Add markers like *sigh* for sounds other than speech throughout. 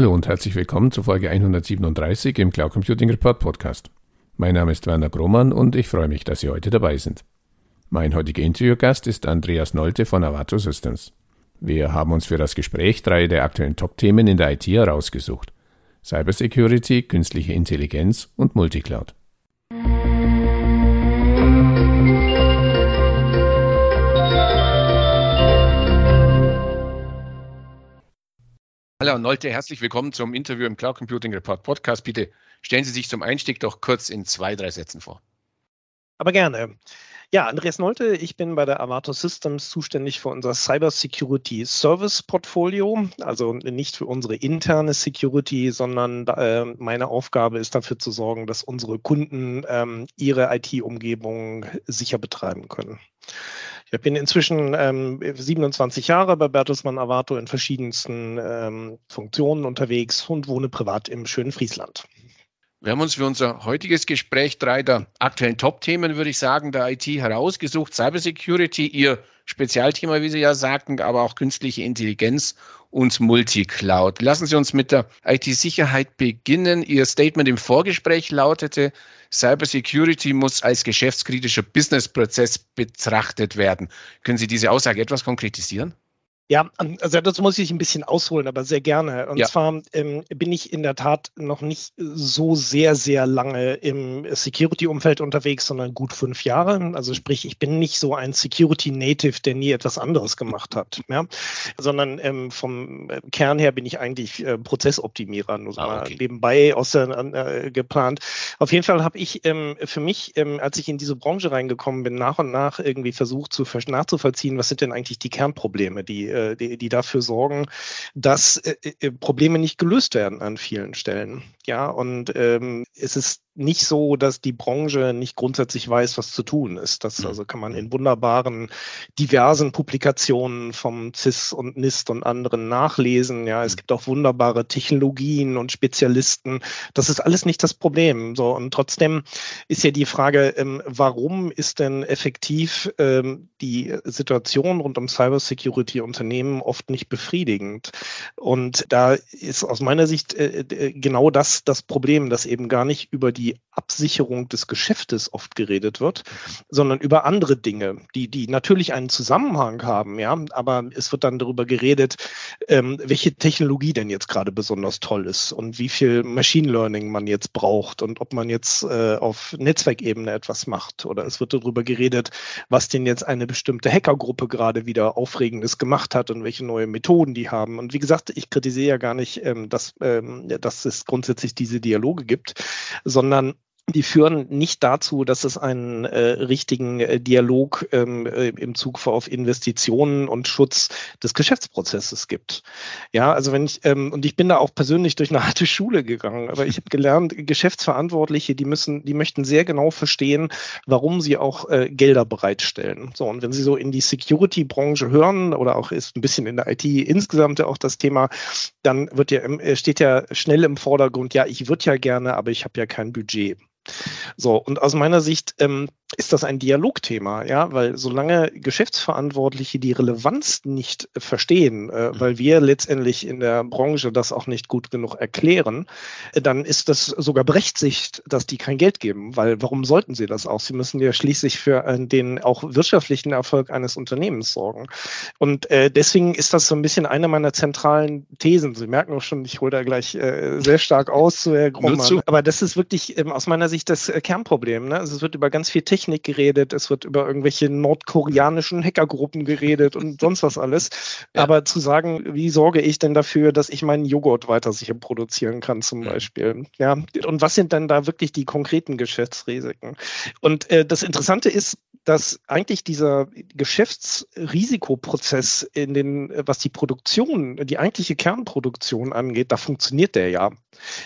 Hallo und herzlich willkommen zu Folge 137 im Cloud Computing Report Podcast. Mein Name ist Werner Grohmann und ich freue mich, dass Sie heute dabei sind. Mein heutiger Interviewgast ist Andreas Nolte von Avato Systems. Wir haben uns für das Gespräch drei der aktuellen Top-Themen in der IT herausgesucht. Cybersecurity, künstliche Intelligenz und Multicloud. Hallo Nolte, herzlich willkommen zum Interview im Cloud Computing Report Podcast. Bitte stellen Sie sich zum Einstieg doch kurz in zwei, drei Sätzen vor. Aber gerne. Ja, Andreas Nolte, ich bin bei der Avato Systems zuständig für unser Cyber Security Service Portfolio, also nicht für unsere interne Security, sondern äh, meine Aufgabe ist dafür zu sorgen, dass unsere Kunden ähm, ihre IT-Umgebung sicher betreiben können. Ich bin inzwischen ähm, 27 Jahre bei Bertelsmann Avato in verschiedensten ähm, Funktionen unterwegs und wohne privat im schönen Friesland. Wir haben uns für unser heutiges Gespräch drei der aktuellen Top-Themen, würde ich sagen, der IT herausgesucht. Cybersecurity, Ihr Spezialthema, wie Sie ja sagten, aber auch künstliche Intelligenz und Multicloud. Lassen Sie uns mit der IT-Sicherheit beginnen. Ihr Statement im Vorgespräch lautete, Cybersecurity muss als geschäftskritischer Businessprozess betrachtet werden. Können Sie diese Aussage etwas konkretisieren? Ja, also das muss ich ein bisschen ausholen, aber sehr gerne. Und ja. zwar ähm, bin ich in der Tat noch nicht so sehr, sehr lange im Security-Umfeld unterwegs, sondern gut fünf Jahre. Also sprich, ich bin nicht so ein Security-Native, der nie etwas anderes gemacht hat, ja? sondern ähm, vom Kern her bin ich eigentlich äh, Prozessoptimierer, nur so ah, okay. mal nebenbei aus der, äh, geplant. Auf jeden Fall habe ich ähm, für mich, ähm, als ich in diese Branche reingekommen bin, nach und nach irgendwie versucht zu nachzuvollziehen, was sind denn eigentlich die Kernprobleme, die äh, die, die dafür sorgen, dass äh, äh, Probleme nicht gelöst werden an vielen Stellen. Ja, und ähm, es ist nicht so, dass die Branche nicht grundsätzlich weiß, was zu tun ist. Das mhm. also kann man in wunderbaren, diversen Publikationen vom CIS und NIST und anderen nachlesen. Ja, es mhm. gibt auch wunderbare Technologien und Spezialisten. Das ist alles nicht das Problem. So, und trotzdem ist ja die Frage, ähm, warum ist denn effektiv ähm, die Situation rund um Cybersecurity-Unternehmen oft nicht befriedigend? Und da ist aus meiner Sicht äh, äh genau das das Problem, dass eben gar nicht über die Absicherung des Geschäftes oft geredet wird, sondern über andere Dinge, die, die natürlich einen Zusammenhang haben, ja, aber es wird dann darüber geredet, ähm, welche Technologie denn jetzt gerade besonders toll ist und wie viel Machine Learning man jetzt braucht und ob man jetzt äh, auf Netzwerkebene etwas macht. Oder es wird darüber geredet, was denn jetzt eine bestimmte Hackergruppe gerade wieder Aufregendes gemacht hat und welche neue Methoden die haben. Und wie gesagt, ich kritisiere ja gar nicht, ähm, dass, ähm, dass es grundsätzlich diese Dialoge gibt, sondern sondern die führen nicht dazu, dass es einen äh, richtigen äh, Dialog ähm, äh, im Zug auf Investitionen und Schutz des Geschäftsprozesses gibt. Ja, also wenn ich, ähm, und ich bin da auch persönlich durch eine *laughs* harte Schule gegangen, aber ich habe gelernt, Geschäftsverantwortliche, die müssen, die möchten sehr genau verstehen, warum sie auch äh, Gelder bereitstellen. So, und wenn sie so in die Security-Branche hören oder auch ist ein bisschen in der IT insgesamt auch das Thema, dann wird ja, äh, steht ja schnell im Vordergrund, ja, ich würde ja gerne, aber ich habe ja kein Budget. So, und aus meiner Sicht ähm, ist das ein Dialogthema, ja, weil solange Geschäftsverantwortliche die Relevanz nicht verstehen, äh, mhm. weil wir letztendlich in der Branche das auch nicht gut genug erklären, äh, dann ist das sogar berechtigt, dass die kein Geld geben, weil warum sollten sie das auch? Sie müssen ja schließlich für äh, den auch wirtschaftlichen Erfolg eines Unternehmens sorgen. Und äh, deswegen ist das so ein bisschen eine meiner zentralen Thesen. Sie merken auch schon, ich hole da gleich äh, sehr stark aus zu Herr Grummann. Aber das ist wirklich ähm, aus meiner Sicht das äh, Kernproblem. Ne? Also es wird über ganz viel Technik geredet, es wird über irgendwelche nordkoreanischen Hackergruppen geredet und *laughs* sonst was alles. Ja. Aber zu sagen, wie sorge ich denn dafür, dass ich meinen Joghurt weiter sicher produzieren kann, zum Beispiel. Ja. Und was sind denn da wirklich die konkreten Geschäftsrisiken? Und äh, das Interessante ist, dass eigentlich dieser Geschäftsrisikoprozess in den, was die Produktion, die eigentliche Kernproduktion angeht, da funktioniert der ja.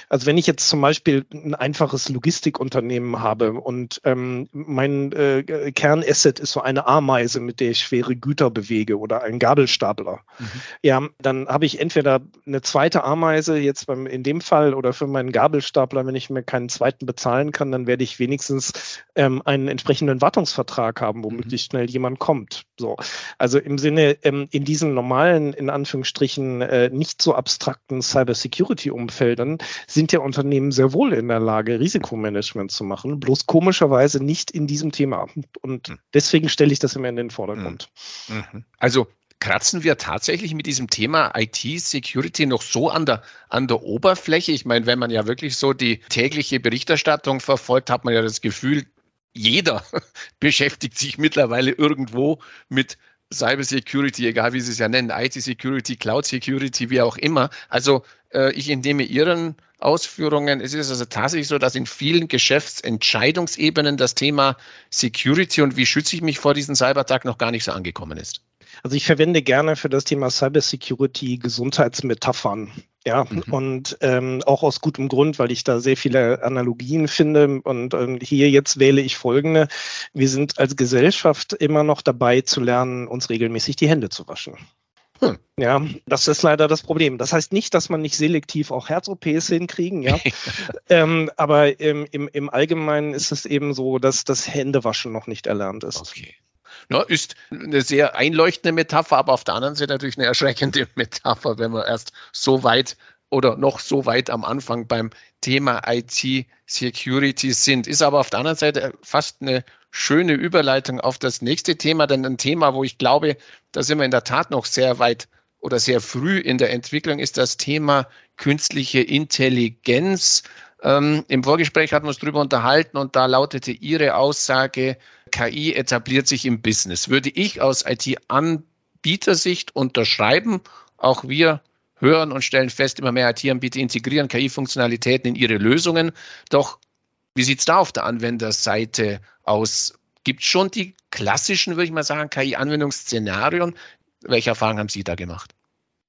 Also wenn ich jetzt zum Beispiel ein einfaches Logistikunternehmen habe und ähm, mein äh, Kernasset ist so eine Ameise, mit der ich schwere Güter bewege oder ein Gabelstapler, mhm. ja, dann habe ich entweder eine zweite Ameise jetzt beim, in dem Fall oder für meinen Gabelstapler, wenn ich mir keinen zweiten bezahlen kann, dann werde ich wenigstens ähm, einen entsprechenden Wartungsvertrag haben, wo mhm. schnell jemand kommt. So. Also im Sinne, ähm, in diesen normalen, in Anführungsstrichen, äh, nicht so abstrakten Cybersecurity-Umfeldern sind ja Unternehmen sehr wohl in der Lage, Risikomanagement zu machen, bloß komischerweise nicht in diesem Thema. Und mhm. deswegen stelle ich das immer in den Vordergrund. Mhm. Also kratzen wir tatsächlich mit diesem Thema IT-Security noch so an der, an der Oberfläche? Ich meine, wenn man ja wirklich so die tägliche Berichterstattung verfolgt, hat man ja das Gefühl, jeder *laughs* beschäftigt sich mittlerweile irgendwo mit Cyber Security, egal wie Sie es ja nennen, IT Security, Cloud Security, wie auch immer. Also ich entnehme Ihren Ausführungen. Es ist also tatsächlich so, dass in vielen Geschäftsentscheidungsebenen das Thema Security und wie schütze ich mich vor diesem Cyberattack noch gar nicht so angekommen ist. Also ich verwende gerne für das Thema Cybersecurity Gesundheitsmetaphern. Ja, mhm. und ähm, auch aus gutem Grund, weil ich da sehr viele Analogien finde. Und ähm, hier jetzt wähle ich folgende. Wir sind als Gesellschaft immer noch dabei zu lernen, uns regelmäßig die Hände zu waschen. Hm. Ja, das ist leider das Problem. Das heißt nicht, dass man nicht selektiv auch Herz-OPs hinkriegen, ja. *laughs* ähm, aber im, im, im Allgemeinen ist es eben so, dass das Händewaschen noch nicht erlernt ist. Okay. Ja, ist eine sehr einleuchtende Metapher, aber auf der anderen Seite natürlich eine erschreckende *laughs* Metapher, wenn wir erst so weit oder noch so weit am Anfang beim Thema IT-Security sind. Ist aber auf der anderen Seite fast eine schöne Überleitung auf das nächste Thema, denn ein Thema, wo ich glaube, da sind wir in der Tat noch sehr weit oder sehr früh in der Entwicklung, ist das Thema künstliche Intelligenz. Ähm, Im Vorgespräch hatten wir uns darüber unterhalten und da lautete Ihre Aussage, KI etabliert sich im Business. Würde ich aus IT-Anbietersicht unterschreiben, auch wir hören und stellen fest, immer mehr IT-Anbieter integrieren KI-Funktionalitäten in ihre Lösungen. Doch wie sieht es da auf der Anwenderseite aus? Gibt es schon die klassischen, würde ich mal sagen, KI-Anwendungsszenarien? Welche Erfahrungen haben Sie da gemacht?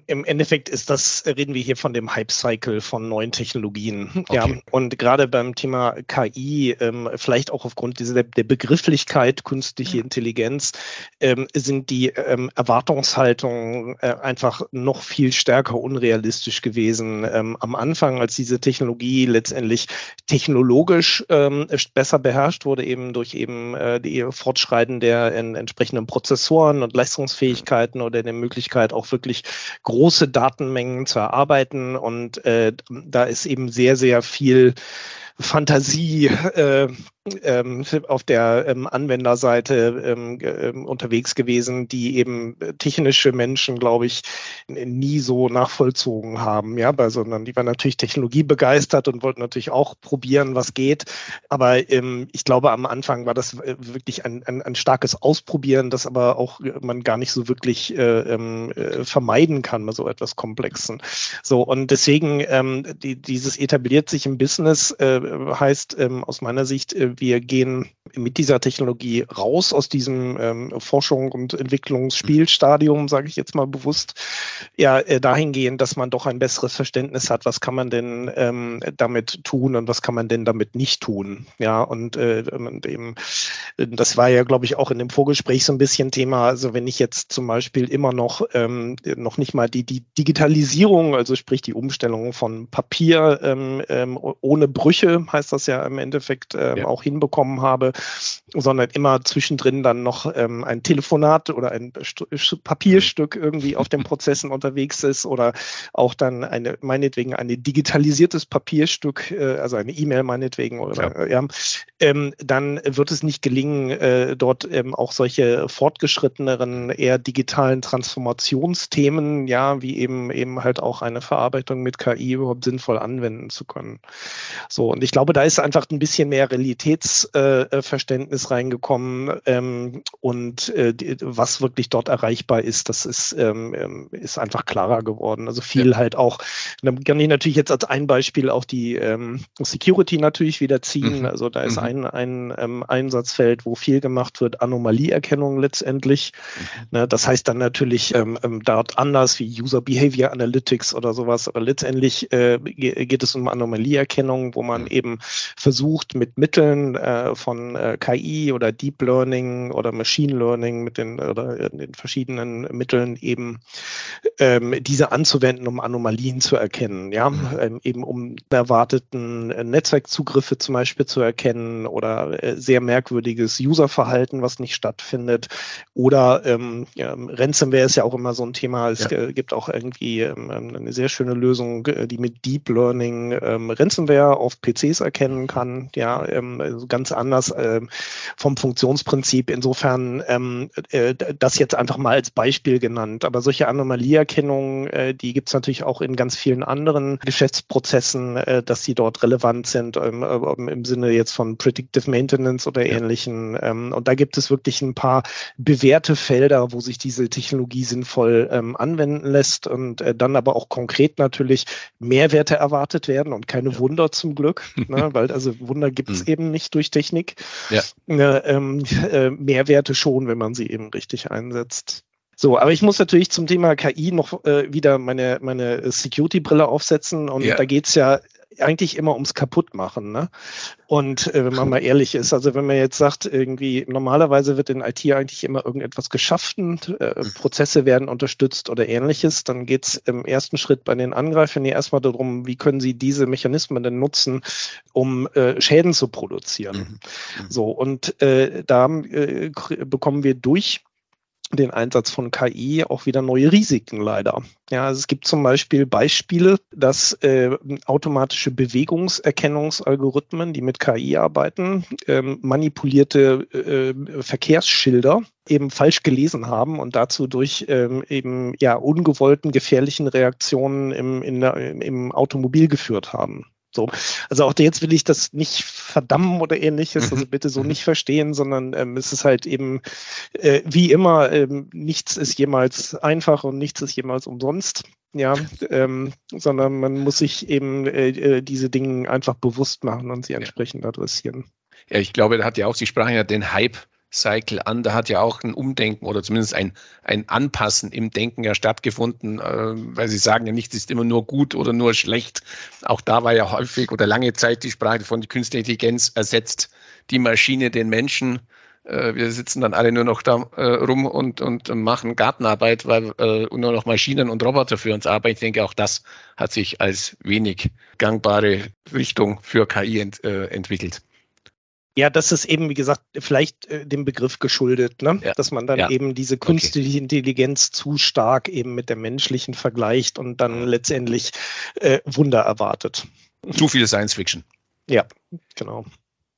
Im Endeffekt ist das, reden wir hier von dem Hype-Cycle von neuen Technologien. Okay. Ja, und gerade beim Thema KI, ähm, vielleicht auch aufgrund dieser, der Begrifflichkeit künstliche Intelligenz, ähm, sind die ähm, Erwartungshaltungen äh, einfach noch viel stärker unrealistisch gewesen ähm, am Anfang, als diese Technologie letztendlich technologisch ähm, besser beherrscht wurde, eben durch eben äh, die Fortschreiten der in, entsprechenden Prozessoren und Leistungsfähigkeiten oder der Möglichkeit auch wirklich große Datenmengen zu erarbeiten und äh, da ist eben sehr, sehr viel Fantasie äh, auf der ähm, Anwenderseite ähm, ähm, unterwegs gewesen, die eben technische Menschen, glaube ich, nie so nachvollzogen haben, ja, sondern die waren natürlich technologiebegeistert und wollten natürlich auch probieren, was geht. Aber ähm, ich glaube, am Anfang war das äh, wirklich ein, ein, ein starkes Ausprobieren, das aber auch man gar nicht so wirklich äh, ähm, äh, vermeiden kann bei so etwas Komplexen. So, und deswegen ähm, die, dieses etabliert sich im Business, äh, heißt ähm, aus meiner Sicht, äh, wir gehen mit dieser Technologie raus aus diesem ähm, Forschung und Entwicklungsspielstadium, sage ich jetzt mal bewusst, ja äh, dahingehend, dass man doch ein besseres Verständnis hat, was kann man denn ähm, damit tun und was kann man denn damit nicht tun. Ja, und, äh, und eben, das war ja, glaube ich, auch in dem Vorgespräch so ein bisschen Thema. Also wenn ich jetzt zum Beispiel immer noch ähm, noch nicht mal die, die Digitalisierung, also sprich die Umstellung von Papier ähm, ähm, ohne Brüche, heißt das ja im Endeffekt ähm, ja. auch hinbekommen habe, sondern immer zwischendrin dann noch ähm, ein Telefonat oder ein Papierstück irgendwie auf den Prozessen unterwegs ist oder auch dann eine, meinetwegen ein digitalisiertes Papierstück, äh, also eine E-Mail meinetwegen oder ja. ja ähm, dann wird es nicht gelingen, äh, dort ähm, auch solche fortgeschritteneren, eher digitalen Transformationsthemen, ja, wie eben eben halt auch eine Verarbeitung mit KI überhaupt sinnvoll anwenden zu können. So, und ich glaube, da ist einfach ein bisschen mehr Realitätsverständnis reingekommen ähm, und äh, die, was wirklich dort erreichbar ist, das ist, ähm, ähm ist einfach klarer geworden. Also viel ja. halt auch, dann kann ich natürlich jetzt als ein Beispiel auch die ähm, Security natürlich wieder ziehen. Mhm. Also da ist mhm. ein, ein ähm, Einsatzfeld, wo viel gemacht wird, Anomalieerkennung letztendlich. Mhm. Ne, das heißt dann natürlich ähm, dort anders wie User Behavior Analytics oder sowas, aber letztendlich äh, geht es um Anomalieerkennung, wo man eben versucht, mit Mitteln Kombination äh, von äh, KI oder Deep Learning oder Machine Learning mit den oder den verschiedenen Mitteln eben ähm, diese anzuwenden, um Anomalien zu erkennen, ja, mhm. ähm, eben um erwarteten äh, Netzwerkzugriffe zum Beispiel zu erkennen oder äh, sehr merkwürdiges Userverhalten, was nicht stattfindet oder ähm, ja, Ransomware ist ja auch immer so ein Thema. Es ja. gibt auch irgendwie ähm, eine sehr schöne Lösung, äh, die mit Deep Learning ähm, Ransomware auf PCs erkennen kann. Ja, ähm, also ganz anders ähm, vom Funktionsprinzip. Insofern ähm, äh, das jetzt einfach mal als Beispiel genannt. Aber solche Anomalieerkennungen, äh, die gibt es natürlich auch in ganz vielen anderen Geschäftsprozessen, äh, dass sie dort relevant sind ähm, äh, im Sinne jetzt von Predictive Maintenance oder ja. ähnlichen. Ähm, und da gibt es wirklich ein paar bewährte Felder, wo sich diese Technologie sinnvoll ähm, anwenden lässt und äh, dann aber auch konkret natürlich Mehrwerte erwartet werden und keine. Wunder zum Glück, *laughs* ne, weil also Wunder gibt es mhm. eben nicht durch Technik. Ja. Äh, ähm, *laughs* äh, Mehrwerte schon, wenn man sie eben richtig einsetzt. So, aber ich muss natürlich zum Thema KI noch äh, wieder meine, meine Security-Brille aufsetzen. Und ja. da geht's ja eigentlich immer ums Kaputtmachen. Ne? Und äh, wenn man mal ehrlich ist, also wenn man jetzt sagt, irgendwie normalerweise wird in IT eigentlich immer irgendetwas geschaffen, äh, mhm. Prozesse werden unterstützt oder ähnliches, dann geht es im ersten Schritt bei den Angreifern ja erstmal darum, wie können sie diese Mechanismen denn nutzen, um äh, Schäden zu produzieren. Mhm. Mhm. So, und äh, da äh, bekommen wir durch den Einsatz von KI auch wieder neue Risiken leider. Ja, also es gibt zum Beispiel Beispiele, dass äh, automatische Bewegungserkennungsalgorithmen, die mit KI arbeiten, ähm, manipulierte äh, Verkehrsschilder eben falsch gelesen haben und dazu durch ähm, eben ja ungewollten gefährlichen Reaktionen im, in im Automobil geführt haben. So. Also auch jetzt will ich das nicht verdammen oder ähnliches, also mhm. bitte so mhm. nicht verstehen, sondern ähm, es ist halt eben äh, wie immer, ähm, nichts ist jemals einfach und nichts ist jemals umsonst. Ja, ähm, sondern man muss sich eben äh, äh diese Dinge einfach bewusst machen und sie entsprechend adressieren. Ja, ich glaube, da hat ja auch, Sie sprachen ja den Hype Cycle an. Da hat ja auch ein Umdenken oder zumindest ein, ein Anpassen im Denken ja stattgefunden, äh, weil Sie sagen ja nichts ist immer nur gut oder nur schlecht. Auch da war ja häufig oder lange Zeit die Sprache von die künstliche Intelligenz ersetzt die Maschine den Menschen. Äh, wir sitzen dann alle nur noch da äh, rum und, und machen Gartenarbeit, weil äh, nur noch Maschinen und Roboter für uns arbeiten. Ich denke, auch das hat sich als wenig gangbare Richtung für KI ent, äh, entwickelt. Ja, das ist eben, wie gesagt, vielleicht äh, dem Begriff geschuldet, ne? Ja. dass man dann ja. eben diese künstliche okay. Intelligenz zu stark eben mit der menschlichen vergleicht und dann letztendlich äh, Wunder erwartet. Zu viel Science Fiction. Ja, genau.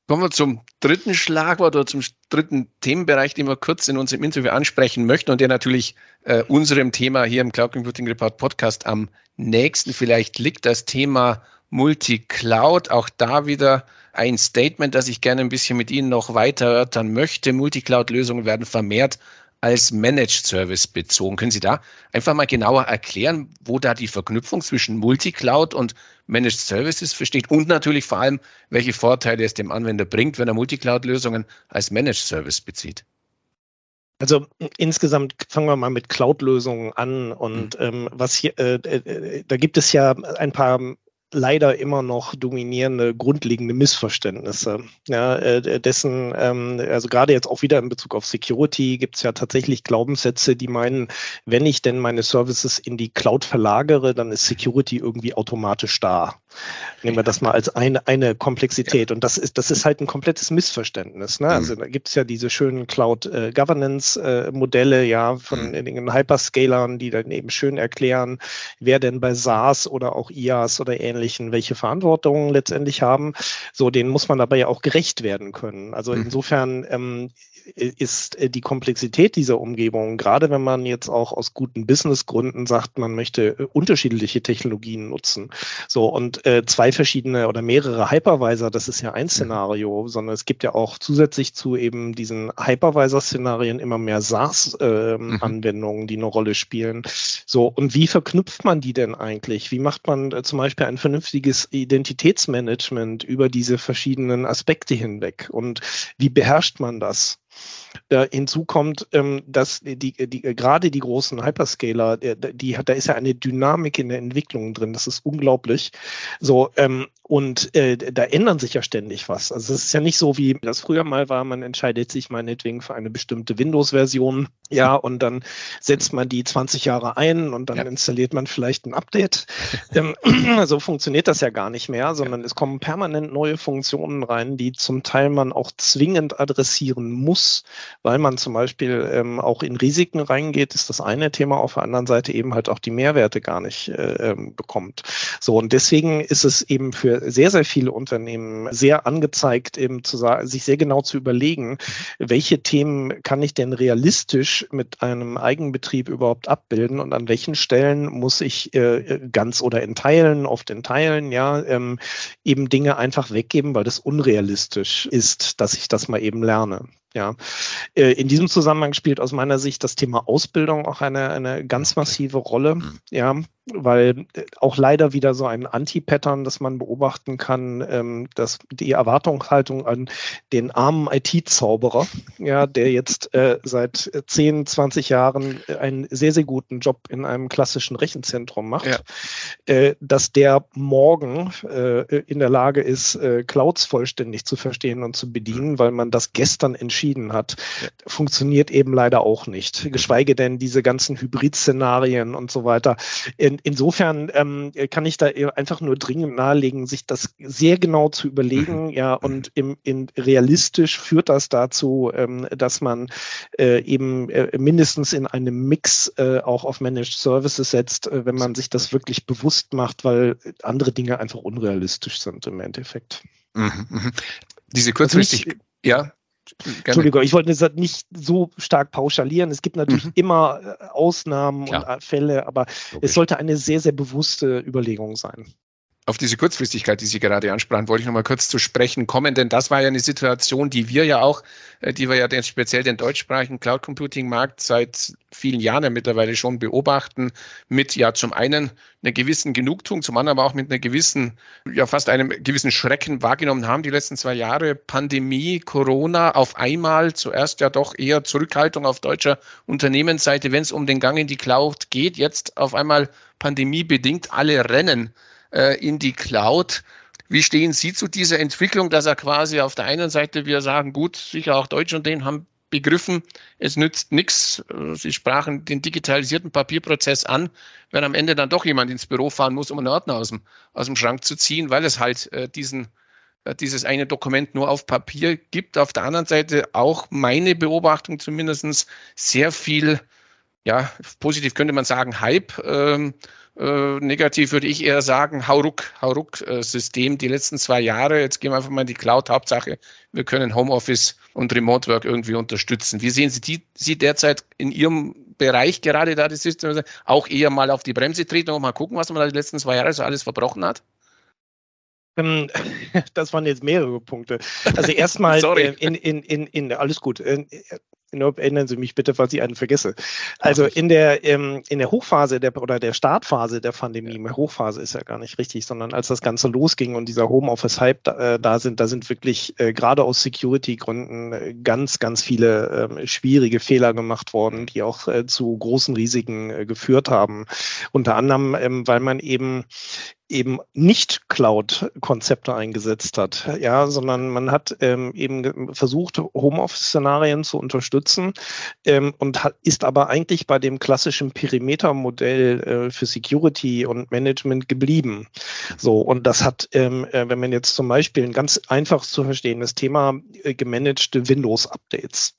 Kommen wir zum dritten Schlagwort oder zum dritten Themenbereich, den wir kurz in unserem Interview ansprechen möchten und der natürlich äh, unserem Thema hier im Cloud Computing Report Podcast am nächsten vielleicht liegt, das Thema Multicloud. Auch da wieder ein Statement, das ich gerne ein bisschen mit Ihnen noch weiter erörtern möchte. Multicloud-Lösungen werden vermehrt als Managed Service bezogen. Können Sie da einfach mal genauer erklären, wo da die Verknüpfung zwischen Multicloud und Managed Services versteht und natürlich vor allem, welche Vorteile es dem Anwender bringt, wenn er Multicloud-Lösungen als Managed Service bezieht? Also insgesamt fangen wir mal mit Cloud-Lösungen an und mhm. ähm, was hier, äh, äh, da gibt es ja ein paar leider immer noch dominierende grundlegende Missverständnisse. Ja, äh, dessen, ähm, also gerade jetzt auch wieder in Bezug auf Security gibt es ja tatsächlich Glaubenssätze, die meinen, wenn ich denn meine Services in die Cloud verlagere, dann ist Security irgendwie automatisch da. Nehmen wir das mal als eine, eine Komplexität. Und das ist, das ist halt ein komplettes Missverständnis. Ne? Also mhm. da gibt es ja diese schönen Cloud-Governance-Modelle, äh, ja, von mhm. den Hyperscalern, die dann eben schön erklären, wer denn bei SaaS oder auch IaaS oder Ähnlichen welche Verantwortung letztendlich haben. So, denen muss man dabei ja auch gerecht werden können. Also mhm. insofern ähm, ist äh, die Komplexität dieser Umgebung, gerade wenn man jetzt auch aus guten Businessgründen sagt, man möchte äh, unterschiedliche Technologien nutzen. So und äh, zwei verschiedene oder mehrere Hypervisor, das ist ja ein mhm. Szenario, sondern es gibt ja auch zusätzlich zu eben diesen Hypervisor-Szenarien immer mehr SaaS-Anwendungen, ähm, mhm. die eine Rolle spielen. So und wie verknüpft man die denn eigentlich? Wie macht man äh, zum Beispiel ein vernünftiges Identitätsmanagement über diese verschiedenen Aspekte hinweg? Und wie beherrscht man das? Äh, hinzu kommt, ähm, dass die, die, gerade die großen Hyperscaler, die, die hat, da ist ja eine Dynamik in der Entwicklung drin. Das ist unglaublich. So, ähm, und äh, da ändern sich ja ständig was. Also es ist ja nicht so, wie das früher mal war, man entscheidet sich meinetwegen für eine bestimmte Windows-Version, ja, und dann setzt man die 20 Jahre ein und dann ja. installiert man vielleicht ein Update. ähm, *clears throat* so funktioniert das ja gar nicht mehr, sondern ja. es kommen permanent neue Funktionen rein, die zum Teil man auch zwingend adressieren muss, weil man zum Beispiel ähm, auch in Risiken reingeht, ist das eine Thema, auf der anderen Seite eben halt auch die Mehrwerte gar nicht äh, ähm, bekommt. So, und deswegen ist es eben für sehr, sehr viele Unternehmen sehr angezeigt, eben zu sagen, sich sehr genau zu überlegen, welche Themen kann ich denn realistisch mit einem Eigenbetrieb überhaupt abbilden und an welchen Stellen muss ich äh, ganz oder in Teilen, oft in Teilen, ja, ähm, eben Dinge einfach weggeben, weil das unrealistisch ist, dass ich das mal eben lerne. Ja, äh, in diesem Zusammenhang spielt aus meiner Sicht das Thema Ausbildung auch eine, eine ganz massive Rolle. Mhm. Ja, weil äh, auch leider wieder so ein Anti-Pattern, das man beobachten kann, ähm, dass die Erwartungshaltung an den armen IT-Zauberer, ja, der jetzt äh, seit 10, 20 Jahren einen sehr, sehr guten Job in einem klassischen Rechenzentrum macht, ja. äh, dass der morgen äh, in der Lage ist, äh, Clouds vollständig zu verstehen und zu bedienen, weil man das gestern entschieden hat, ja. funktioniert eben leider auch nicht. Geschweige denn diese ganzen Hybrid-Szenarien und so weiter. In, insofern ähm, kann ich da einfach nur dringend nahelegen, sich das sehr genau zu überlegen, *laughs* ja, und im, in, realistisch führt das dazu, ähm, dass man äh, eben äh, mindestens in einem Mix äh, auch auf Managed Services setzt, äh, wenn man sich das wirklich bewusst macht, weil andere Dinge einfach unrealistisch sind im Endeffekt. Mhm, mh. Diese kurzfristig, also nicht, ja. Gerne. Entschuldigung, ich wollte das nicht so stark pauschalieren. Es gibt natürlich mhm. immer äh, Ausnahmen Klar. und Fälle, aber Logisch. es sollte eine sehr, sehr bewusste Überlegung sein auf diese Kurzfristigkeit, die Sie gerade ansprachen, wollte ich noch mal kurz zu sprechen kommen, denn das war ja eine Situation, die wir ja auch, äh, die wir ja den, speziell den deutschsprachigen Cloud Computing Markt seit vielen Jahren ja mittlerweile schon beobachten, mit ja zum einen einer gewissen Genugtuung, zum anderen aber auch mit einer gewissen, ja fast einem gewissen Schrecken wahrgenommen haben, die letzten zwei Jahre. Pandemie, Corona, auf einmal zuerst ja doch eher Zurückhaltung auf deutscher Unternehmensseite, wenn es um den Gang in die Cloud geht, jetzt auf einmal pandemiebedingt alle rennen äh, in die Cloud. Wie stehen Sie zu dieser Entwicklung, dass er quasi auf der einen Seite wir sagen, gut, sicher auch Deutsche und denen haben begriffen, es nützt nichts. Äh, Sie sprachen den digitalisierten Papierprozess an, wenn am Ende dann doch jemand ins Büro fahren muss, um einen Ordner aus dem, aus dem Schrank zu ziehen, weil es halt äh, diesen, äh, dieses eine Dokument nur auf Papier gibt. Auf der anderen Seite auch meine Beobachtung zumindest sehr viel, ja, positiv könnte man sagen, Hype. Ähm, äh, negativ würde ich eher sagen, Hauruck, Hauruck-System äh, die letzten zwei Jahre. Jetzt gehen wir einfach mal in die Cloud. Hauptsache, wir können Homeoffice und Remote Work irgendwie unterstützen. Wie sehen Sie die, Sie derzeit in Ihrem Bereich gerade da das System? Auch eher mal auf die Bremse treten und mal gucken, was man da die letzten zwei Jahre so alles verbrochen hat? Ähm, *laughs* das waren jetzt mehrere Punkte. Also erstmal *laughs* äh, in, in, in, in, alles gut. Nur erinnern Sie mich bitte, falls ich einen vergesse. Also in der, ähm, in der Hochphase der, oder der Startphase der Pandemie, ja. Hochphase ist ja gar nicht richtig, sondern als das Ganze losging und dieser Homeoffice-Hype da, äh, da, sind, da sind wirklich äh, gerade aus Security-Gründen äh, ganz, ganz viele ähm, schwierige Fehler gemacht worden, die auch äh, zu großen Risiken äh, geführt haben. Unter anderem, ähm, weil man eben eben nicht Cloud-Konzepte eingesetzt hat, ja, sondern man hat ähm, eben versucht, Homeoffice-Szenarien zu unterstützen ähm, und hat, ist aber eigentlich bei dem klassischen Perimeter-Modell äh, für Security und Management geblieben. So, und das hat, ähm, äh, wenn man jetzt zum Beispiel ein ganz einfach zu verstehendes Thema, äh, gemanagte Windows-Updates.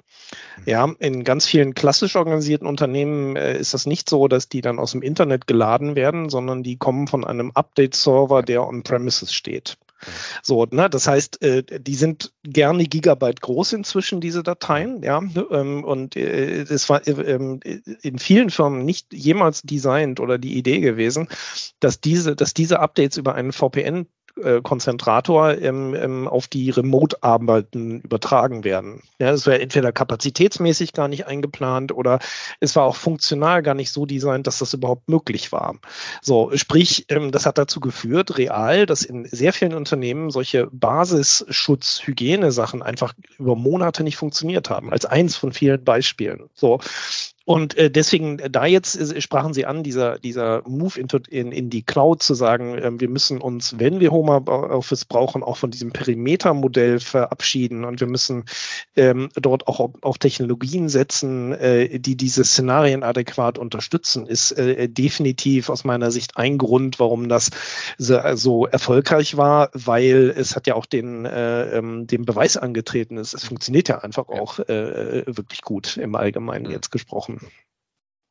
Ja, in ganz vielen klassisch organisierten Unternehmen äh, ist das nicht so, dass die dann aus dem Internet geladen werden, sondern die kommen von einem Update-Server, der on-premises steht. So, ne, das heißt, äh, die sind gerne Gigabyte groß inzwischen, diese Dateien, ja, ähm, und äh, es war äh, in vielen Firmen nicht jemals designt oder die Idee gewesen, dass diese, dass diese Updates über einen VPN Konzentrator ähm, ähm, auf die Remote-Arbeiten übertragen werden. Ja, das wäre entweder kapazitätsmäßig gar nicht eingeplant oder es war auch funktional gar nicht so designt, dass das überhaupt möglich war. So, sprich, ähm, das hat dazu geführt, real, dass in sehr vielen Unternehmen solche Basisschutz-Hygiene-Sachen einfach über Monate nicht funktioniert haben, als eins von vielen Beispielen. So, und äh, deswegen, äh, da jetzt äh, sprachen Sie an, dieser, dieser Move into, in, in die Cloud zu sagen, äh, wir müssen uns, wenn wir Homeoffice brauchen, auch von diesem Perimetermodell verabschieden. Und wir müssen ähm, dort auch auf Technologien setzen, äh, die diese Szenarien adäquat unterstützen, ist äh, definitiv aus meiner Sicht ein Grund, warum das so, so erfolgreich war, weil es hat ja auch den, äh, ähm, den Beweis angetreten. Es, es funktioniert ja einfach auch äh, wirklich gut im Allgemeinen jetzt gesprochen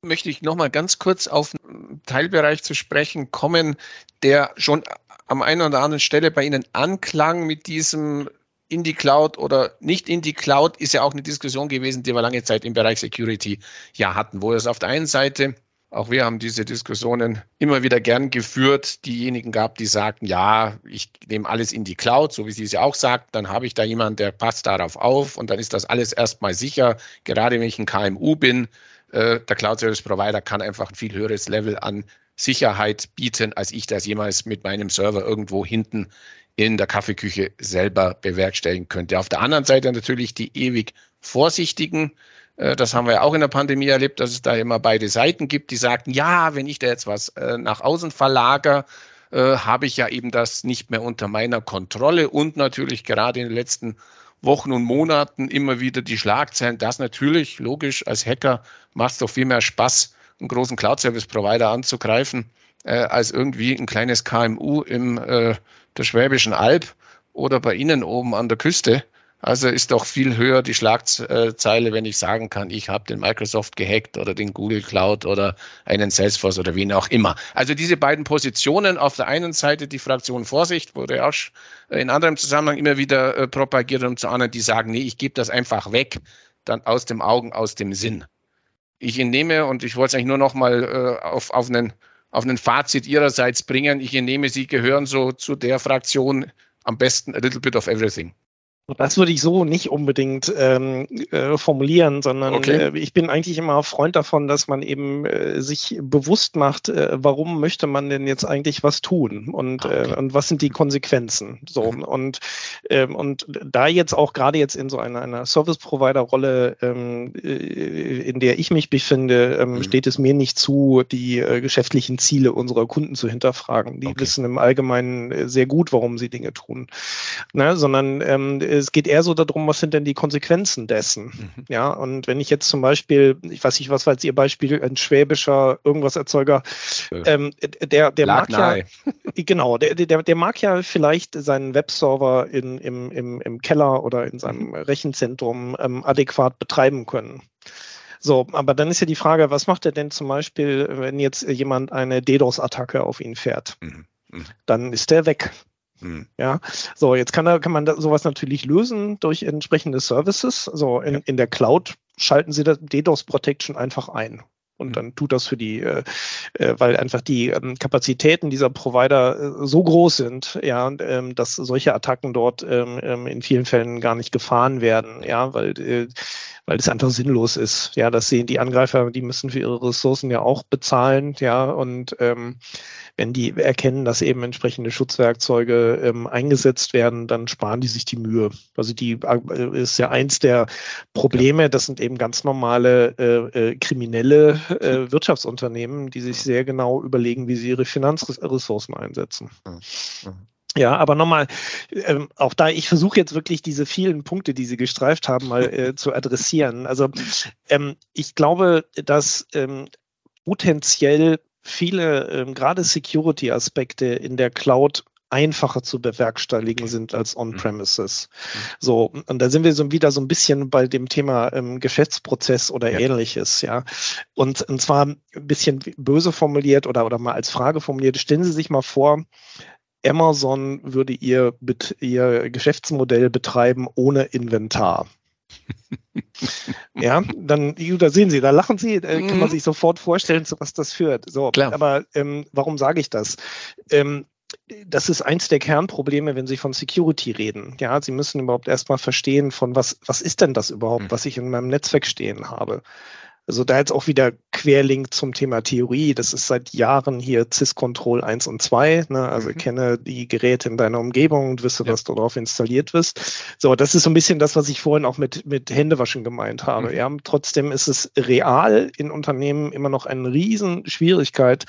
möchte ich noch mal ganz kurz auf einen Teilbereich zu sprechen kommen, der schon am einen oder anderen Stelle bei Ihnen anklang mit diesem in die Cloud oder nicht in die Cloud, ist ja auch eine Diskussion gewesen, die wir lange Zeit im Bereich Security ja hatten, wo es auf der einen Seite auch wir haben diese Diskussionen immer wieder gern geführt. Diejenigen gab, die sagten, ja, ich nehme alles in die Cloud, so wie Sie es ja auch sagt, dann habe ich da jemanden, der passt darauf auf und dann ist das alles erstmal sicher. Gerade wenn ich ein KMU bin, äh, der Cloud Service Provider kann einfach ein viel höheres Level an Sicherheit bieten, als ich das jemals mit meinem Server irgendwo hinten in der Kaffeeküche selber bewerkstelligen könnte. Auf der anderen Seite natürlich die ewig Vorsichtigen. Äh, das haben wir ja auch in der Pandemie erlebt, dass es da immer beide Seiten gibt, die sagten, ja, wenn ich da jetzt was äh, nach außen verlagere, habe ich ja eben das nicht mehr unter meiner Kontrolle und natürlich gerade in den letzten Wochen und Monaten immer wieder die Schlagzeilen. Das natürlich, logisch, als Hacker macht es doch viel mehr Spaß, einen großen Cloud-Service-Provider anzugreifen, äh, als irgendwie ein kleines KMU im äh, der Schwäbischen Alb oder bei Ihnen oben an der Küste. Also ist doch viel höher die Schlagzeile, wenn ich sagen kann, ich habe den Microsoft gehackt oder den Google Cloud oder einen Salesforce oder wen auch immer. Also diese beiden Positionen, auf der einen Seite die Fraktion Vorsicht, wurde auch in anderem Zusammenhang immer wieder äh, propagiert und zu anderen, die sagen, nee, ich gebe das einfach weg, dann aus dem Augen, aus dem Sinn. Ich entnehme, und ich wollte es eigentlich nur noch mal äh, auf, auf, einen, auf einen Fazit Ihrerseits bringen, ich entnehme, Sie gehören so zu der Fraktion am besten a little bit of everything. Das würde ich so nicht unbedingt ähm, äh, formulieren, sondern okay. äh, ich bin eigentlich immer Freund davon, dass man eben äh, sich bewusst macht, äh, warum möchte man denn jetzt eigentlich was tun und, äh, okay. und was sind die Konsequenzen. So mhm. und ähm, und da jetzt auch gerade jetzt in so einer, einer Service-Provider-Rolle, ähm, äh, in der ich mich befinde, ähm, mhm. steht es mir nicht zu, die geschäftlichen Ziele unserer Kunden zu hinterfragen. Die okay. wissen im Allgemeinen sehr gut, warum sie Dinge tun, ne? sondern es geht eher so darum, was sind denn die Konsequenzen dessen? Mhm. Ja, und wenn ich jetzt zum Beispiel, ich weiß nicht, was war jetzt Ihr Beispiel, ein schwäbischer irgendwas Erzeuger, ähm, der, der mag nahe. ja, *laughs* genau, der, der, der mag ja vielleicht seinen Webserver in, im, im, im Keller oder in seinem mhm. Rechenzentrum ähm, adäquat betreiben können. So, aber dann ist ja die Frage, was macht er denn zum Beispiel, wenn jetzt jemand eine DDoS-Attacke auf ihn fährt? Mhm. mhm. Dann ist der weg. Hm. Ja, so jetzt kann, da, kann man da sowas natürlich lösen durch entsprechende Services. So in, in der Cloud schalten Sie das DDoS Protection einfach ein. Und hm. dann tut das für die, äh, äh, weil einfach die ähm, Kapazitäten dieser Provider äh, so groß sind, ja, ähm, dass solche Attacken dort ähm, ähm in vielen Fällen gar nicht gefahren werden, ja, weil äh, weil es einfach sinnlos ist. Ja, das sehen die Angreifer, die müssen für ihre Ressourcen ja auch bezahlen, ja, und ähm, wenn die erkennen, dass eben entsprechende Schutzwerkzeuge ähm, eingesetzt werden, dann sparen die sich die Mühe. Also die äh, ist ja eins der Probleme, das sind eben ganz normale äh, äh, kriminelle äh, Wirtschaftsunternehmen, die sich sehr genau überlegen, wie sie ihre Finanzressourcen einsetzen. Ja, aber nochmal, ähm, auch da, ich versuche jetzt wirklich diese vielen Punkte, die Sie gestreift haben, mal *laughs* äh, zu adressieren. Also ähm, ich glaube, dass ähm, potenziell viele, ähm, gerade Security-Aspekte in der Cloud einfacher zu bewerkstelligen sind als mhm. on-premises. Mhm. So, und da sind wir so wieder so ein bisschen bei dem Thema ähm, Geschäftsprozess oder ja. ähnliches, ja. Und, und zwar ein bisschen böse formuliert oder, oder mal als Frage formuliert, stellen Sie sich mal vor, Amazon würde ihr, ihr Geschäftsmodell betreiben ohne Inventar. *laughs* ja, dann, da sehen Sie, da lachen Sie, da kann man mhm. sich sofort vorstellen, zu was das führt. So, Klar. aber ähm, warum sage ich das? Ähm, das ist eins der Kernprobleme, wenn Sie von Security reden. Ja, Sie müssen überhaupt erstmal verstehen, von was, was ist denn das überhaupt, hm. was ich in meinem Netzwerk stehen habe. Also da jetzt auch wieder Querlink zum Thema Theorie. Das ist seit Jahren hier CIS-Control 1 und 2. Ne? Also mhm. kenne die Geräte in deiner Umgebung und wisse, ja. was darauf installiert wirst. So, das ist so ein bisschen das, was ich vorhin auch mit, mit Händewaschen gemeint habe. Mhm. Ja, trotzdem ist es real in Unternehmen immer noch eine Riesenschwierigkeit,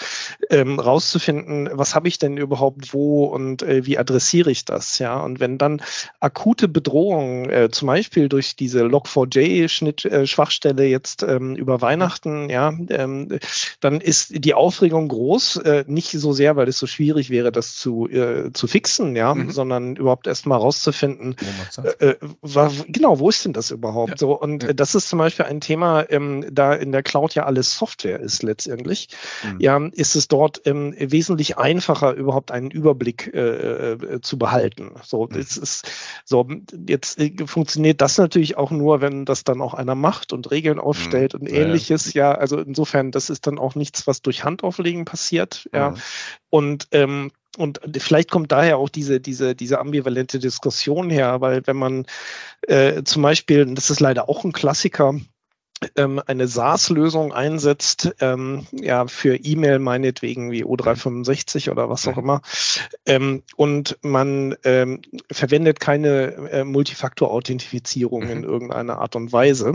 ähm, rauszufinden, was habe ich denn überhaupt wo und äh, wie adressiere ich das. Ja, und wenn dann akute Bedrohungen, äh, zum Beispiel durch diese Log4j-Schwachstelle äh, jetzt ähm, über Weihnachten, ja, ähm, dann ist die Aufregung groß, äh, nicht so sehr, weil es so schwierig wäre, das zu, äh, zu fixen, ja, mhm. sondern überhaupt erst mal rauszufinden, äh, äh, war, genau, wo ist denn das überhaupt? Ja. So, und ja. das ist zum Beispiel ein Thema, ähm, da in der Cloud ja alles Software ist letztendlich, mhm. ja, ist es dort ähm, wesentlich einfacher, überhaupt einen Überblick äh, äh zu behalten. So, mhm. es ist so, jetzt funktioniert das natürlich auch nur, wenn das dann auch einer macht und Regeln aufstellt mhm. und ähnliches. Ja. ja, also insofern, das ist dann auch nichts, was durch Handauflegen passiert. Ja, und ähm, und vielleicht kommt daher auch diese, diese, diese ambivalente Diskussion her, weil wenn man äh, zum Beispiel, das ist leider auch ein Klassiker, eine SaaS-Lösung einsetzt, ähm, ja, für E-Mail meinetwegen wie O365 oder was auch immer, ähm, und man ähm, verwendet keine äh, Multifaktor-Authentifizierung mhm. in irgendeiner Art und Weise,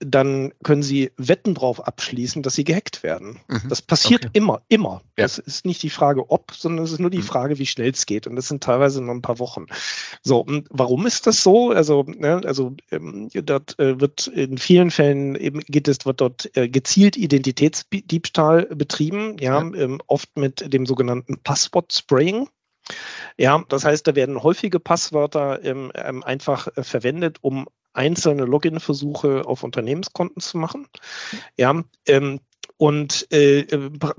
dann können Sie Wetten drauf abschließen, dass Sie gehackt werden. Mhm. Das passiert okay. immer, immer. Ja. Das ist nicht die Frage, ob, sondern es ist nur die mhm. Frage, wie schnell es geht. Und das sind teilweise nur ein paar Wochen. So, und warum ist das so? Also, ne, also ähm, dort äh, wird in vielen Fällen eben geht es, wird dort äh, gezielt Identitätsdiebstahl betrieben, ja, ja. Ähm, oft mit dem sogenannten Passwort-Spraying. Ja, das heißt, da werden häufige Passwörter ähm, ähm einfach äh, verwendet, um einzelne Login-Versuche auf Unternehmenskonten zu machen. Ja, ähm, und äh,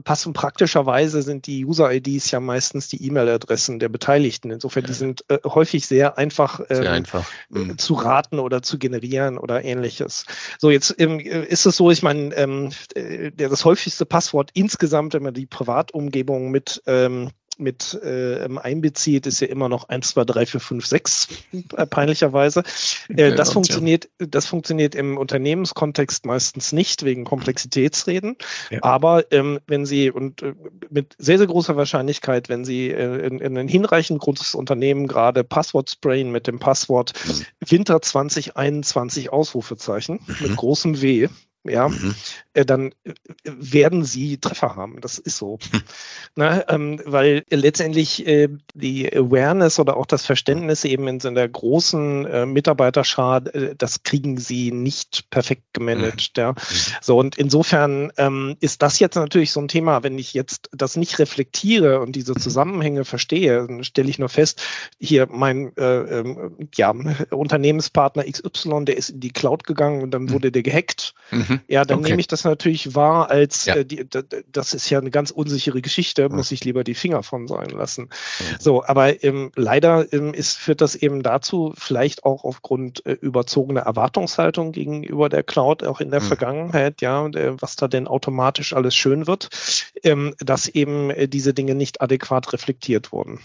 passen praktischerweise sind die User-IDs ja meistens die E-Mail-Adressen der Beteiligten. Insofern, die sind äh, häufig sehr einfach, ähm, sehr einfach. Mhm. zu raten oder zu generieren oder ähnliches. So, jetzt ähm, ist es so, ich meine, ähm, äh, das häufigste Passwort insgesamt, wenn man die Privatumgebung mit ähm, mit äh, einbezieht, ist ja immer noch 1, 2, 3, 4, 5, 6, äh, peinlicherweise. Äh, das, funktioniert, das funktioniert im Unternehmenskontext meistens nicht wegen Komplexitätsreden. Ja. Aber ähm, wenn Sie und äh, mit sehr, sehr großer Wahrscheinlichkeit, wenn Sie äh, in, in ein hinreichend großes Unternehmen gerade Passwort sprayen mit dem Passwort mhm. Winter 2021 Ausrufezeichen mhm. mit großem W, ja, mhm. äh, dann äh, werden sie Treffer haben. Das ist so. *laughs* Na, ähm, weil letztendlich äh, die Awareness oder auch das Verständnis eben in so einer großen äh, Mitarbeiterschar, äh, das kriegen sie nicht perfekt gemanagt. Mhm. Ja. Mhm. So, und insofern ähm, ist das jetzt natürlich so ein Thema, wenn ich jetzt das nicht reflektiere und diese Zusammenhänge verstehe, dann stelle ich nur fest, hier mein äh, ähm, ja, Unternehmenspartner XY, der ist in die Cloud gegangen und dann mhm. wurde der gehackt. Mhm. Ja, dann okay. nehme ich das natürlich wahr als, ja. äh, die, das ist ja eine ganz unsichere Geschichte, muss ich lieber die Finger von sein lassen. Mhm. So, aber ähm, leider ähm, ist, führt das eben dazu, vielleicht auch aufgrund äh, überzogener Erwartungshaltung gegenüber der Cloud, auch in der mhm. Vergangenheit, ja, äh, was da denn automatisch alles schön wird, ähm, dass eben äh, diese Dinge nicht adäquat reflektiert wurden.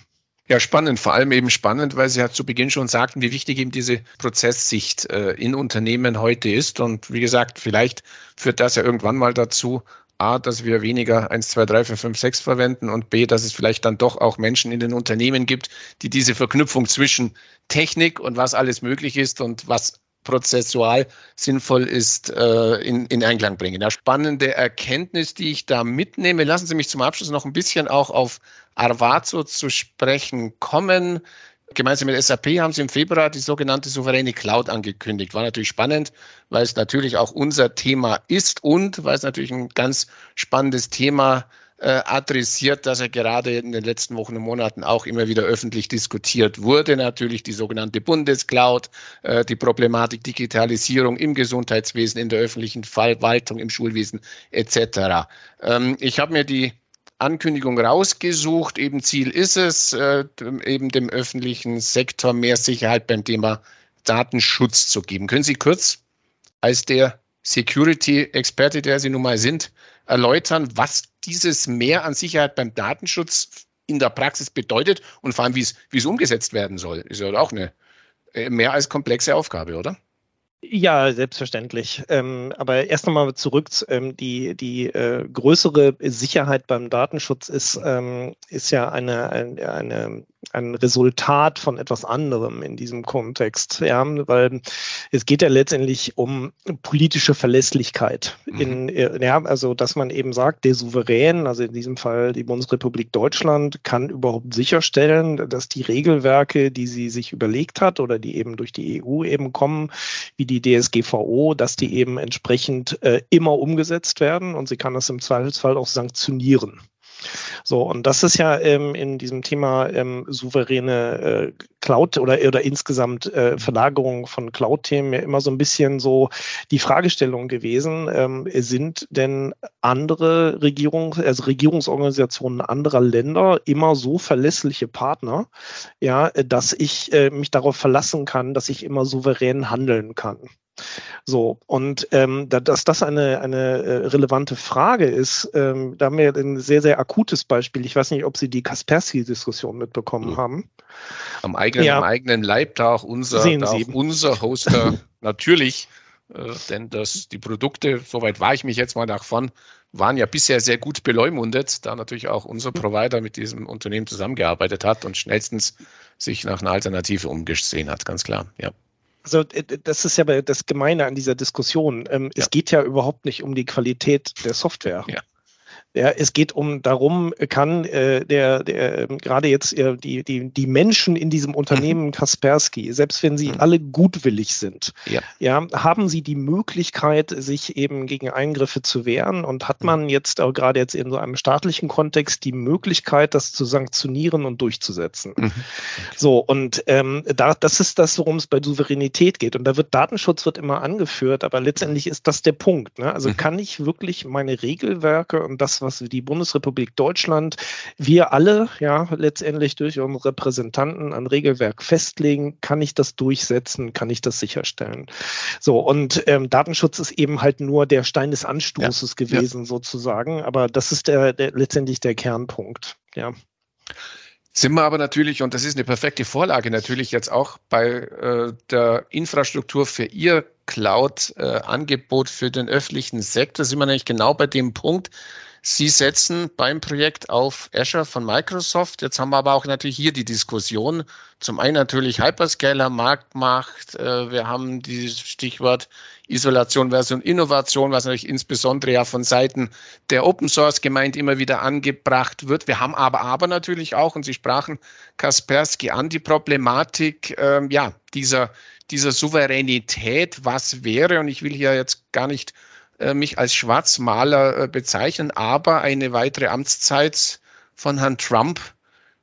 Ja, spannend. Vor allem eben spannend, weil Sie ja zu Beginn schon sagten, wie wichtig eben diese Prozesssicht äh, in Unternehmen heute ist. Und wie gesagt, vielleicht führt das ja irgendwann mal dazu, A, dass wir weniger 1, 2, 3, 4, 5, 6 verwenden und B, dass es vielleicht dann doch auch Menschen in den Unternehmen gibt, die diese Verknüpfung zwischen Technik und was alles möglich ist und was prozessual sinnvoll ist, äh, in, in Einklang bringen. Eine spannende Erkenntnis, die ich da mitnehme. Lassen Sie mich zum Abschluss noch ein bisschen auch auf Arvazo zu sprechen kommen. Gemeinsam mit SAP haben sie im Februar die sogenannte souveräne Cloud angekündigt. War natürlich spannend, weil es natürlich auch unser Thema ist und weil es natürlich ein ganz spannendes Thema ist äh, adressiert, dass er gerade in den letzten Wochen und Monaten auch immer wieder öffentlich diskutiert wurde. Natürlich die sogenannte Bundescloud, äh, die Problematik Digitalisierung im Gesundheitswesen, in der öffentlichen Verwaltung, im Schulwesen etc. Ähm, ich habe mir die Ankündigung rausgesucht. Eben Ziel ist es, äh, eben dem öffentlichen Sektor mehr Sicherheit beim Thema Datenschutz zu geben. Können Sie kurz als der Security-Experte, der Sie nun mal sind, erläutern, was dieses Mehr an Sicherheit beim Datenschutz in der Praxis bedeutet und vor allem, wie es, wie es umgesetzt werden soll. Ist ja auch eine äh, mehr als komplexe Aufgabe, oder? Ja, selbstverständlich. Ähm, aber erst nochmal zurück. Ähm, die die äh, größere Sicherheit beim Datenschutz ist, ähm, ist ja eine, eine, eine ein Resultat von etwas anderem in diesem Kontext, ja, weil es geht ja letztendlich um politische Verlässlichkeit. Mhm. In, ja, also dass man eben sagt, der Souverän, also in diesem Fall die Bundesrepublik Deutschland, kann überhaupt sicherstellen, dass die Regelwerke, die sie sich überlegt hat oder die eben durch die EU eben kommen, wie die DSGVO, dass die eben entsprechend äh, immer umgesetzt werden und sie kann das im Zweifelsfall auch sanktionieren. So, und das ist ja ähm, in diesem Thema ähm, souveräne äh, Cloud oder, oder insgesamt äh, Verlagerung von Cloud-Themen ja immer so ein bisschen so die Fragestellung gewesen, ähm, sind denn andere Regierungs-, also Regierungsorganisationen anderer Länder immer so verlässliche Partner, ja, dass ich äh, mich darauf verlassen kann, dass ich immer souverän handeln kann. So, und ähm, dass das eine, eine äh, relevante Frage ist, ähm, da haben wir ein sehr, sehr akutes Beispiel. Ich weiß nicht, ob Sie die Kaspersky-Diskussion mitbekommen mhm. haben. Am eigenen, ja. am eigenen Leib da auch unser, da auch unser Hoster *laughs* natürlich, äh, denn das, die Produkte, soweit war ich mich jetzt mal nach vorn, waren ja bisher sehr gut beleumundet, da natürlich auch unser Provider mit diesem Unternehmen zusammengearbeitet hat und schnellstens sich nach einer Alternative umgesehen hat, ganz klar, ja. Also das ist ja das Gemeine an dieser Diskussion. Ähm, ja. Es geht ja überhaupt nicht um die Qualität der Software. Ja. Ja, es geht um darum, kann äh, der, der ähm, gerade jetzt äh, die, die, die Menschen in diesem Unternehmen mhm. Kaspersky, selbst wenn sie mhm. alle gutwillig sind, ja. ja, haben sie die Möglichkeit, sich eben gegen Eingriffe zu wehren und hat mhm. man jetzt auch gerade jetzt in so einem staatlichen Kontext die Möglichkeit, das zu sanktionieren und durchzusetzen. Mhm. Okay. So, und ähm, da, das ist das, worum es bei Souveränität geht. Und da wird Datenschutz wird immer angeführt, aber letztendlich ist das der Punkt. Ne? Also mhm. kann ich wirklich meine Regelwerke und das, was die Bundesrepublik Deutschland, wir alle, ja, letztendlich durch unsere Repräsentanten an Regelwerk festlegen, kann ich das durchsetzen, kann ich das sicherstellen. So, und ähm, Datenschutz ist eben halt nur der Stein des Anstoßes ja, gewesen, ja. sozusagen, aber das ist der, der letztendlich der Kernpunkt, ja. Sind wir aber natürlich, und das ist eine perfekte Vorlage natürlich jetzt auch bei äh, der Infrastruktur für Ihr Cloud-Angebot äh, für den öffentlichen Sektor, sind wir nämlich genau bei dem Punkt, Sie setzen beim Projekt auf Azure von Microsoft. Jetzt haben wir aber auch natürlich hier die Diskussion. Zum einen natürlich Hyperscaler, Marktmacht. Äh, wir haben dieses Stichwort Isolation versus Innovation, was natürlich insbesondere ja von Seiten der Open Source Gemeinde immer wieder angebracht wird. Wir haben aber, aber natürlich auch, und Sie sprachen Kaspersky an, die Problematik, ähm, ja, dieser, dieser Souveränität, was wäre, und ich will hier jetzt gar nicht mich als Schwarzmaler äh, bezeichnen, aber eine weitere Amtszeit von Herrn Trump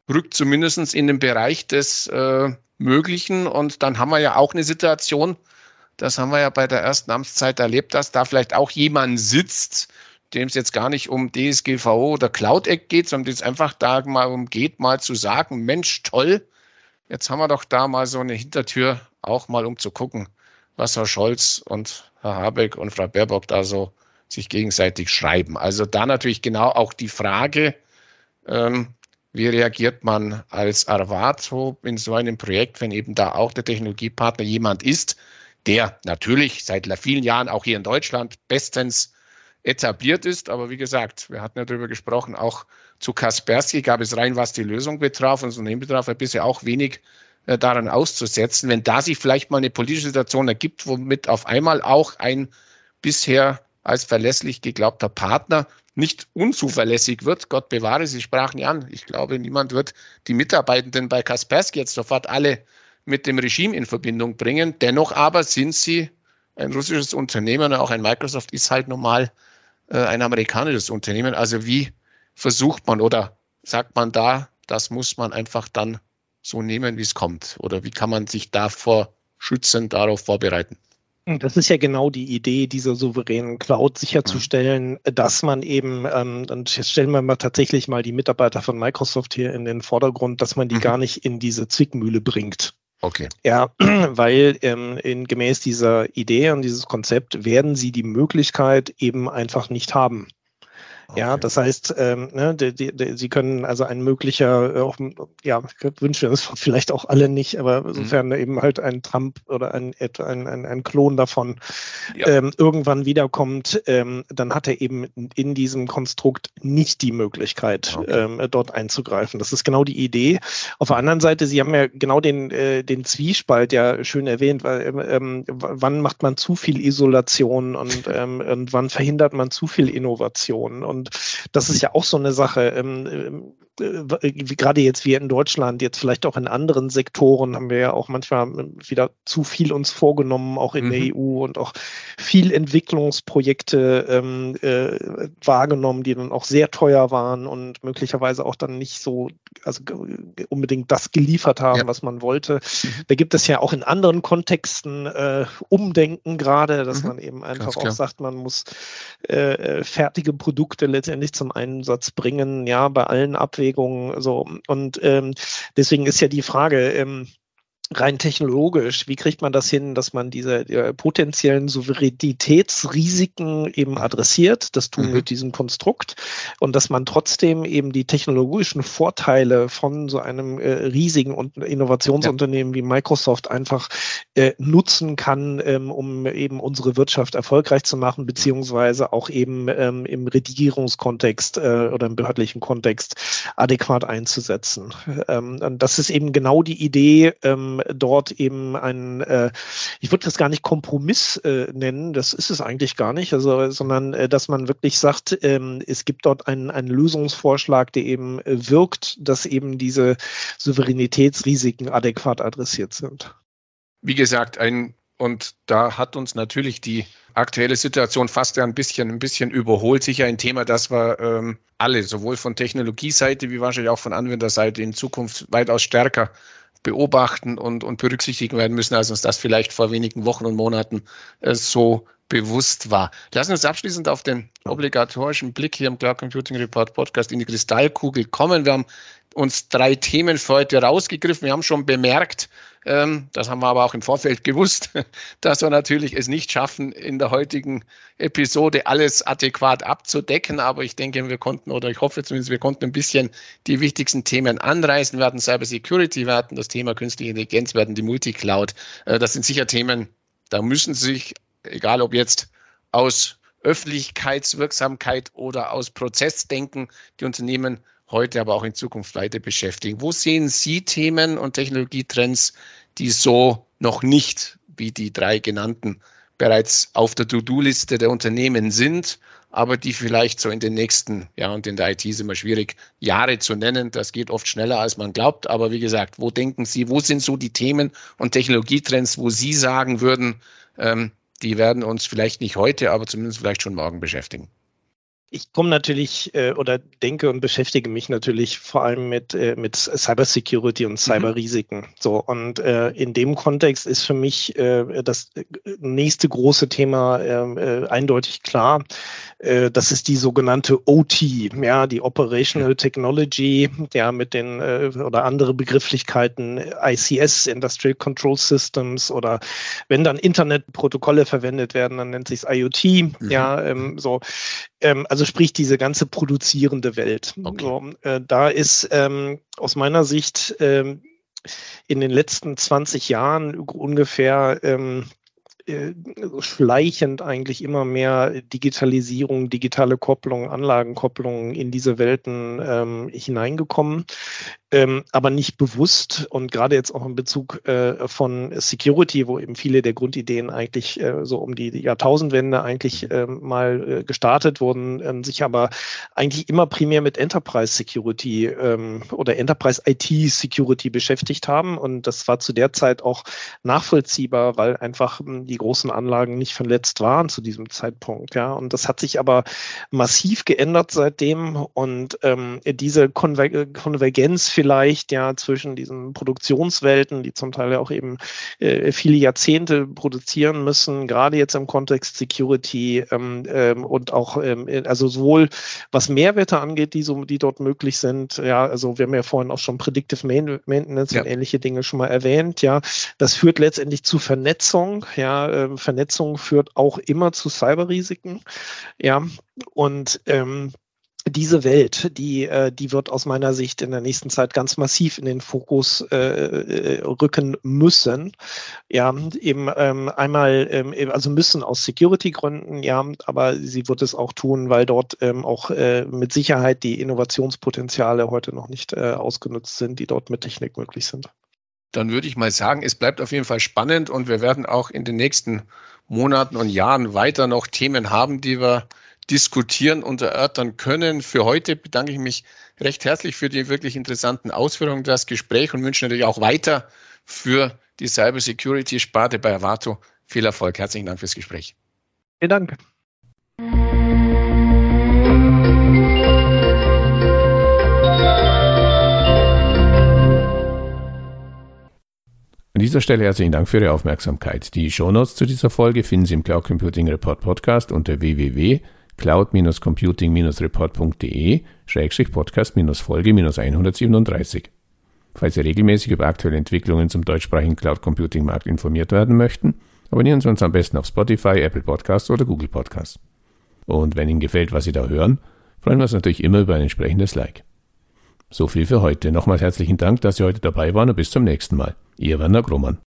rückt zumindest in den Bereich des äh, Möglichen. Und dann haben wir ja auch eine Situation, das haben wir ja bei der ersten Amtszeit erlebt, dass da vielleicht auch jemand sitzt, dem es jetzt gar nicht um DSGVO oder Cloud Act geht, sondern es einfach da mal umgeht, mal zu sagen, Mensch, toll, jetzt haben wir doch da mal so eine Hintertür, auch mal um zu gucken, was Herr Scholz und Herr Habeck und Frau Baerbock da so sich gegenseitig schreiben. Also da natürlich genau auch die Frage, ähm, wie reagiert man als Arvato in so einem Projekt, wenn eben da auch der Technologiepartner jemand ist, der natürlich seit vielen Jahren auch hier in Deutschland bestens etabliert ist. Aber wie gesagt, wir hatten ja darüber gesprochen, auch zu Kaspersky gab es rein, was die Lösung betraf und das Unternehmen betraf, bisher auch wenig äh, daran auszusetzen, wenn da sich vielleicht mal eine politische Situation ergibt, womit auf einmal auch ein bisher als verlässlich geglaubter Partner nicht unzuverlässig wird. Gott bewahre, Sie sprachen ja an. Ich glaube, niemand wird die Mitarbeitenden bei Kaspersky jetzt sofort alle mit dem Regime in Verbindung bringen. Dennoch aber sind sie ein russisches Unternehmen, auch ein Microsoft ist halt normal äh, ein amerikanisches Unternehmen. Also wie versucht man oder sagt man da, das muss man einfach dann so nehmen, wie es kommt? Oder wie kann man sich davor schützen, darauf vorbereiten? Das ist ja genau die Idee dieser souveränen Cloud, sicherzustellen, mhm. dass man eben, ähm, und jetzt stellen wir mal tatsächlich mal die Mitarbeiter von Microsoft hier in den Vordergrund, dass man die mhm. gar nicht in diese Zwickmühle bringt. Okay. Ja, *clears throat* weil ähm, in, gemäß dieser Idee und dieses Konzept werden sie die Möglichkeit eben einfach nicht haben Okay. Ja, das heißt, ähm, ne, die, die, die, sie können also ein möglicher, äh, auch, ja, wünschen wir uns vielleicht auch alle nicht, aber mhm. sofern mhm. eben halt ein Trump oder ein, ein, ein, ein Klon davon ja. ähm, irgendwann wiederkommt, ähm, dann hat er eben in diesem Konstrukt nicht die Möglichkeit, okay. ähm, dort einzugreifen. Das ist genau die Idee. Auf der anderen Seite, Sie haben ja genau den, äh, den Zwiespalt ja schön erwähnt, weil ähm, ähm wann macht man zu viel Isolation und, ähm, und wann verhindert man zu viel Innovation? Und das ist ja auch so eine Sache. Ähm, äh, gerade jetzt wie in Deutschland, jetzt vielleicht auch in anderen Sektoren haben wir ja auch manchmal wieder zu viel uns vorgenommen, auch in mhm. der EU und auch viel Entwicklungsprojekte ähm, äh, wahrgenommen, die dann auch sehr teuer waren und möglicherweise auch dann nicht so also unbedingt das geliefert haben, ja. was man wollte. Mhm. Da gibt es ja auch in anderen Kontexten äh, Umdenken gerade, dass mhm. man eben einfach auch sagt, man muss äh, äh, fertige Produkte letztendlich zum Einsatz bringen, ja, bei allen Abwägungen Abwägungen. So. Und ähm, deswegen ist ja die Frage, ähm, rein technologisch, wie kriegt man das hin, dass man diese äh, potenziellen Souveränitätsrisiken eben adressiert? Das tun mhm. mit diesem Konstrukt und dass man trotzdem eben die technologischen Vorteile von so einem äh, riesigen und Innovationsunternehmen ja. wie Microsoft einfach äh, nutzen kann, ähm, um eben unsere Wirtschaft erfolgreich zu machen, beziehungsweise auch eben ähm, im Regierungskontext äh, oder im behördlichen Kontext adäquat einzusetzen. Ähm, und das ist eben genau die Idee, ähm, dort eben ein, äh, ich würde das gar nicht Kompromiss äh, nennen, das ist es eigentlich gar nicht, also, sondern äh, dass man wirklich sagt, ähm, es gibt dort einen, einen Lösungsvorschlag, der eben äh, wirkt, dass eben diese Souveränitätsrisiken adäquat adressiert sind. Wie gesagt, ein und da hat uns natürlich die aktuelle Situation fast ja ein bisschen, ein bisschen überholt. Sicher ein Thema, das wir ähm, alle, sowohl von Technologieseite wie wahrscheinlich auch von Anwenderseite in Zukunft weitaus stärker beobachten und, und berücksichtigen werden müssen, als uns das vielleicht vor wenigen Wochen und Monaten äh, so bewusst war. Lassen uns abschließend auf den obligatorischen Blick hier im Cloud Computing Report Podcast in die Kristallkugel kommen. Wir haben uns drei Themen für heute rausgegriffen. Wir haben schon bemerkt, ähm, das haben wir aber auch im Vorfeld *laughs* gewusst, dass wir natürlich es nicht schaffen, in der heutigen Episode alles adäquat abzudecken. Aber ich denke, wir konnten, oder ich hoffe zumindest, wir konnten ein bisschen die wichtigsten Themen anreißen. Wir hatten Cyber Security, wir hatten das Thema künstliche Intelligenz, wir hatten die Multicloud. Äh, das sind sicher Themen, da müssen sich, egal ob jetzt aus Öffentlichkeitswirksamkeit oder aus Prozessdenken die Unternehmen heute, aber auch in Zukunft weiter beschäftigen. Wo sehen Sie Themen und Technologietrends, die so noch nicht wie die drei genannten bereits auf der To-Do-Liste der Unternehmen sind, aber die vielleicht so in den nächsten, ja, und in der IT ist immer schwierig, Jahre zu nennen. Das geht oft schneller, als man glaubt. Aber wie gesagt, wo denken Sie, wo sind so die Themen und Technologietrends, wo Sie sagen würden, ähm, die werden uns vielleicht nicht heute, aber zumindest vielleicht schon morgen beschäftigen? Ich komme natürlich äh, oder denke und beschäftige mich natürlich vor allem mit, äh, mit Cybersecurity und mhm. Cyberrisiken. Mhm. So, und äh, in dem Kontext ist für mich äh, das äh, nächste große Thema äh, äh, eindeutig klar. Äh, das ist die sogenannte OT, ja, die Operational Technology, ja, mit den äh, oder andere Begrifflichkeiten ICS, Industrial Control Systems oder wenn dann Internetprotokolle verwendet werden, dann nennt sich es IoT, mhm. ja, ähm, so. Ähm, also sprich diese ganze produzierende Welt. Okay. So, äh, da ist ähm, aus meiner Sicht ähm, in den letzten 20 Jahren ungefähr ähm, äh, schleichend eigentlich immer mehr Digitalisierung, digitale Kopplung, Anlagenkopplung in diese Welten ähm, hineingekommen ähm, aber nicht bewusst und gerade jetzt auch in Bezug äh, von Security, wo eben viele der Grundideen eigentlich äh, so um die Jahrtausendwende eigentlich äh, mal gestartet wurden, ähm, sich aber eigentlich immer primär mit Enterprise Security ähm, oder Enterprise IT Security beschäftigt haben. Und das war zu der Zeit auch nachvollziehbar, weil einfach hm, die großen Anlagen nicht verletzt waren zu diesem Zeitpunkt, ja. Und das hat sich aber massiv geändert seitdem. Und ähm, diese Konver Konvergenz vielleicht ja zwischen diesen Produktionswelten, die zum Teil ja auch eben äh, viele Jahrzehnte produzieren müssen, gerade jetzt im Kontext Security ähm, ähm, und auch ähm, also sowohl was Mehrwerte angeht, die so die dort möglich sind, ja, also wir haben ja vorhin auch schon Predictive Maintenance ja. und ähnliche Dinge schon mal erwähnt, ja, das führt letztendlich zu Vernetzung, ja, äh, Vernetzung führt auch immer zu Cyberrisiken, ja, und ähm, diese Welt, die, äh, die wird aus meiner Sicht in der nächsten Zeit ganz massiv in den Fokus äh, äh, rücken müssen. Ja, eben ähm, einmal, ähm, also müssen aus Security-Gründen, ja, aber sie wird es auch tun, weil dort ähm, auch äh, mit Sicherheit die Innovationspotenziale heute noch nicht äh, ausgenutzt sind, die dort mit Technik möglich sind. Dann würde ich mal sagen, es bleibt auf jeden Fall spannend und wir werden auch in den nächsten Monaten und Jahren weiter noch Themen haben, die wir diskutieren und erörtern können. Für heute bedanke ich mich recht herzlich für die wirklich interessanten Ausführungen, das Gespräch und wünsche natürlich auch weiter für die Cybersecurity-Sparte bei Avato viel Erfolg. Herzlichen Dank fürs Gespräch. Vielen Dank. An dieser Stelle herzlichen Dank für Ihre Aufmerksamkeit. Die Shownotes zu dieser Folge finden Sie im Cloud Computing Report Podcast unter www cloud-computing-report.de Podcast-Folge 137. Falls Sie regelmäßig über aktuelle Entwicklungen zum deutschsprachigen Cloud Computing Markt informiert werden möchten, abonnieren Sie uns am besten auf Spotify, Apple Podcasts oder Google Podcasts. Und wenn Ihnen gefällt, was Sie da hören, freuen wir uns natürlich immer über ein entsprechendes Like. So viel für heute. Nochmals herzlichen Dank, dass Sie heute dabei waren und bis zum nächsten Mal. Ihr Werner Grummann.